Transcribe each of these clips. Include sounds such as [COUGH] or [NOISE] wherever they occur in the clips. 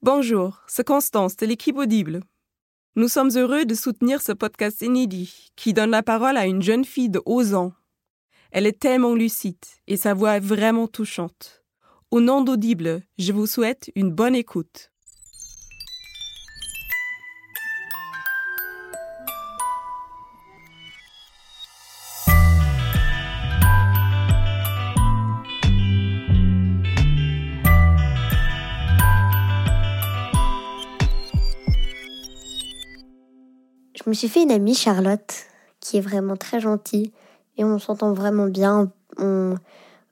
Bonjour, c'est Constance de l'équipe Audible. Nous sommes heureux de soutenir ce podcast inédit qui donne la parole à une jeune fille de 11 ans. Elle est tellement lucide et sa voix est vraiment touchante. Au nom d'Audible, je vous souhaite une bonne écoute. Je me suis fait une amie, Charlotte, qui est vraiment très gentille et on s'entend vraiment bien. On...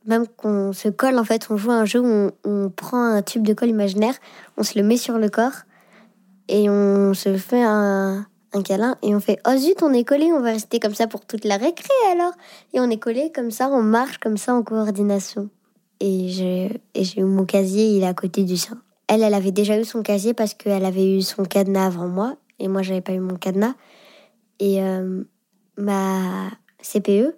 Même qu'on se colle, en fait, on joue à un jeu où on, prend un tube de colle imaginaire, on se le met sur le corps et on se fait un, câlin et on fait Oh zut, on est collé, on va rester comme ça pour toute la récré alors. Et on est collé comme ça, on marche comme ça en coordination. Et j'ai et j'ai eu mon casier, il est à côté du sien. Elle, elle avait déjà eu son casier parce qu'elle avait eu son cadenas avant moi et moi j'avais pas eu mon cadenas. Et euh, ma CPE,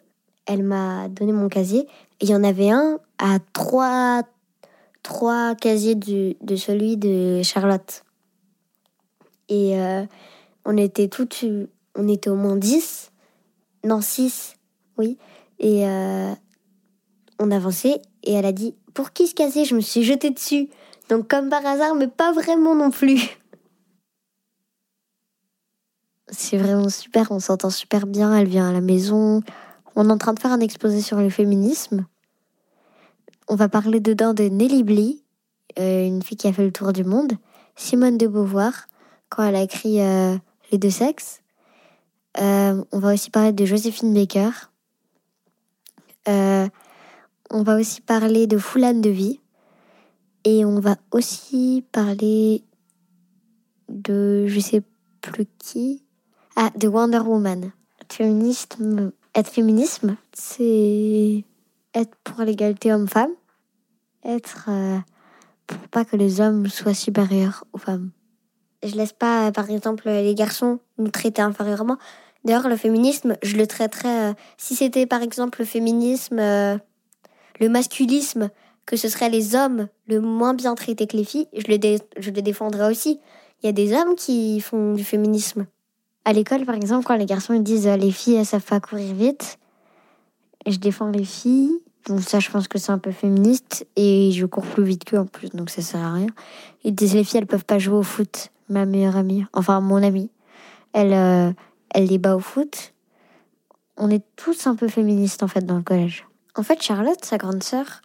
elle m'a donné mon casier. Il y en avait un à trois, trois casiers du, de celui de Charlotte. Et euh, on était toutes, on était au moins dix, non six, oui. Et euh, on avançait et elle a dit pour qui ce casier? Je me suis jetée dessus. Donc comme par hasard, mais pas vraiment non plus. [LAUGHS] C'est vraiment super, on s'entend super bien, elle vient à la maison. On est en train de faire un exposé sur le féminisme. On va parler dedans de Nelly Bly, euh, une fille qui a fait le tour du monde, Simone de Beauvoir, quand elle a écrit euh, Les deux sexes. Euh, on va aussi parler de Joséphine Baker. On va aussi parler de Foulane de Vie. Et on va aussi parler de je sais plus qui. Ah, de Wonder Woman. Féminisme, être féminisme, c'est être pour l'égalité homme-femme, être euh, pour pas que les hommes soient supérieurs aux femmes. Je laisse pas, euh, par exemple, les garçons nous traiter inférieurement. D'ailleurs, le féminisme, je le traiterais. euh, si c'était, par exemple, le féminisme, euh, le masculisme, que ce serait les hommes le moins bien traités que les filles, je le, dé- je le défendrais aussi. Il y a des hommes qui font du féminisme. À l'école, par exemple, quand les garçons ils disent euh, les filles elles savent pas courir vite, je défends les filles. Donc ça, je pense que c'est un peu féministe et je cours plus vite qu'eux en plus, donc ça sert à rien. Ils disent les filles elles peuvent pas jouer au foot. Ma meilleure amie, enfin mon amie, elle, euh, elle les bat au foot. On est tous un peu féministes en fait dans le collège. En fait, Charlotte, sa grande sœur,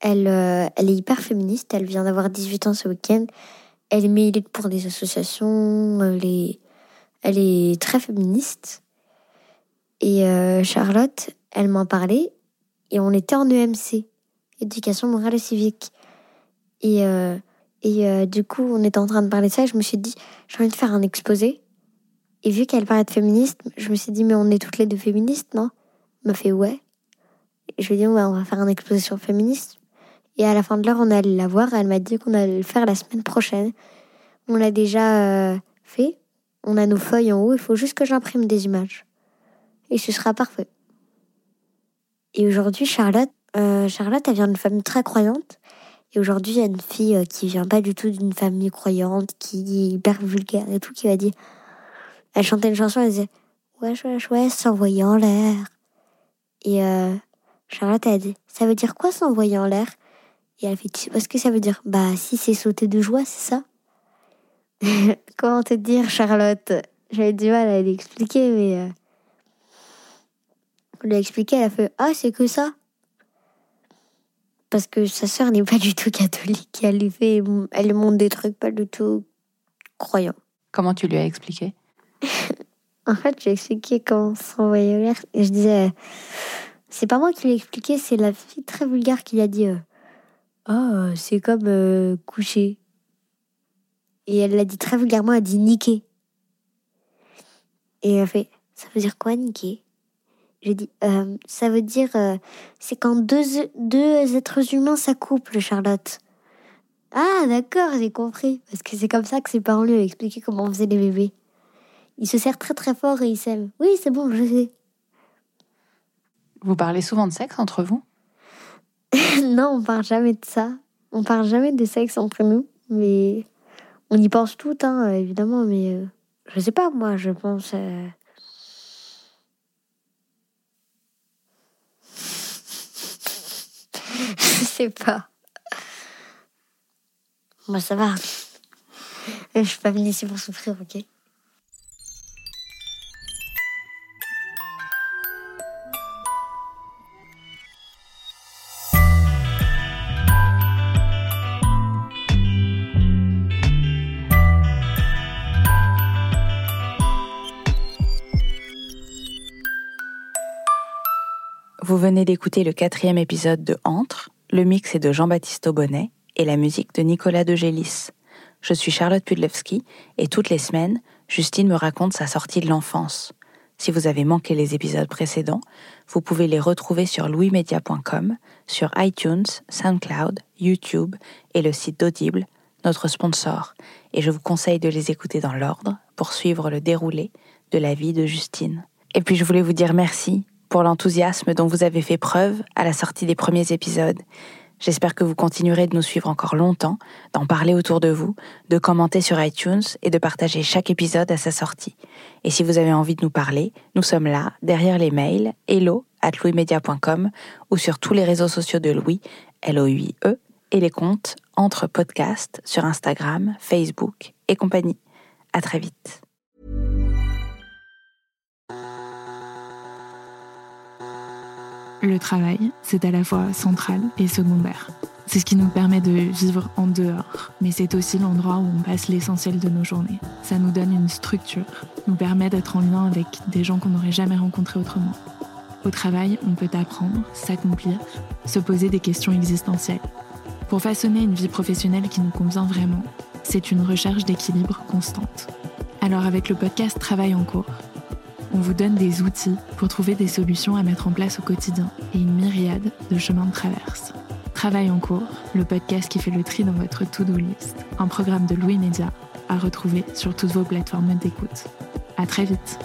elle, euh, elle est hyper féministe. Elle vient d'avoir 18 ans ce week-end. Elle milite pour des associations. Est, elle est très féministe. Et euh, Charlotte, elle m'en parlait. Et on était en EMC, éducation morale et civique. Et, euh, et euh, du coup, on était en train de parler de ça. Et je me suis dit, j'ai envie de faire un exposé. Et vu qu'elle parlait de féminisme, je me suis dit, mais on est toutes les deux féministes, non? Elle m'a fait, ouais. Et je lui ai dit, ouais, on va faire un exposé sur le féminisme. Et à la fin de l'heure, on allé la voir. Elle m'a dit qu'on allait le faire la semaine prochaine. On l'a déjà fait. On a nos feuilles en haut. Il faut juste que j'imprime des images. Et ce sera parfait. Et aujourd'hui, Charlotte, euh, Charlotte, elle vient d'une famille très croyante. Et aujourd'hui, il y a une fille euh, qui vient pas du tout d'une famille croyante, qui est hyper vulgaire et tout, qui va dire. Elle chantait une chanson, elle disait Wesh, wesh, wesh, s'envoyer en l'air. Et euh, Charlotte, elle a dit Ça veut dire quoi s'envoyer en l'air? Et elle fait Tu sais pas ce que ça veut dire? Bah, si c'est sauter de joie, c'est ça? [LAUGHS] Comment te dire, Charlotte? J'avais du mal à l'expliquer, mais. Euh... On lui a expliqué, elle a fait Ah, c'est que ça Parce que sa sœur n'est pas du tout catholique. Elle lui fait. Elle lui montre des trucs pas du tout croyants. Comment tu lui as expliqué? [LAUGHS] En fait, j'ai expliqué comment s'envoyer en l'air. Et je disais, c'est pas moi qui l'ai expliqué, c'est la fille très vulgaire qui a dit, euh, Oh, c'est comme euh, coucher. Et elle l'a dit très vulgairement, elle a dit niquer. Et elle fait, ça veut dire quoi niquer? J'ai dit, euh, ça veut dire, euh, c'est quand deux, deux êtres humains s'accouplent, Charlotte. Ah, d'accord, j'ai compris. Parce que c'est comme ça que ses parents lui ont expliqué comment on faisait les bébés. Ils se serrent très très fort et ils s'aiment. Oui, c'est bon, je sais. Vous parlez souvent de sexe entre vous? [LAUGHS] Non, on parle jamais de ça. On parle jamais de sexe entre nous, mais on y pense tout, hein, évidemment, mais euh, je sais pas, moi, je pense. euh, [LAUGHS] je sais pas. Moi, ça va. Je suis pas venue ici pour souffrir, ok? Vous venez d'écouter le quatrième épisode de Entre. Le mix est de Jean-Baptiste Aubonnet et la musique de Nicolas de Gélis. Je suis Charlotte Pudlewski et toutes les semaines, Justine me raconte sa sortie de l'enfance. Si vous avez manqué les épisodes précédents, vous pouvez les retrouver sur louismedia.com, sur iTunes, SoundCloud, YouTube et le site d'Audible, notre sponsor, et je vous conseille de les écouter dans l'ordre pour suivre le déroulé de la vie de Justine. Et puis je voulais vous dire merci pour l'enthousiasme dont vous avez fait preuve à la sortie des premiers épisodes. J'espère que vous continuerez de nous suivre encore longtemps, d'en parler autour de vous, de commenter sur iTunes et de partager chaque épisode à sa sortie. Et si vous avez envie de nous parler, nous sommes là, derrière les mails, hello at louismedia.com ou sur tous les réseaux sociaux de Louis, L-O-U-I-E, et les comptes entre podcasts sur Instagram, Facebook et compagnie. À très vite. Le travail, c'est à la fois central et secondaire. C'est ce qui nous permet de vivre en dehors, mais c'est aussi l'endroit où on passe l'essentiel de nos journées. Ça nous donne une structure, nous permet d'être en lien avec des gens qu'on n'aurait jamais rencontrés autrement. Au travail, on peut apprendre, s'accomplir, se poser des questions existentielles. Pour façonner une vie professionnelle qui nous convient vraiment, c'est une recherche d'équilibre constante. Alors avec le podcast Travail en cours, on vous donne des outils pour trouver des solutions à mettre en place au quotidien et une myriade de chemins de traverse. Travail en cours, le podcast qui fait le tri dans votre to-do list, un programme de Louis Média à retrouver sur toutes vos plateformes d'écoute. À très vite.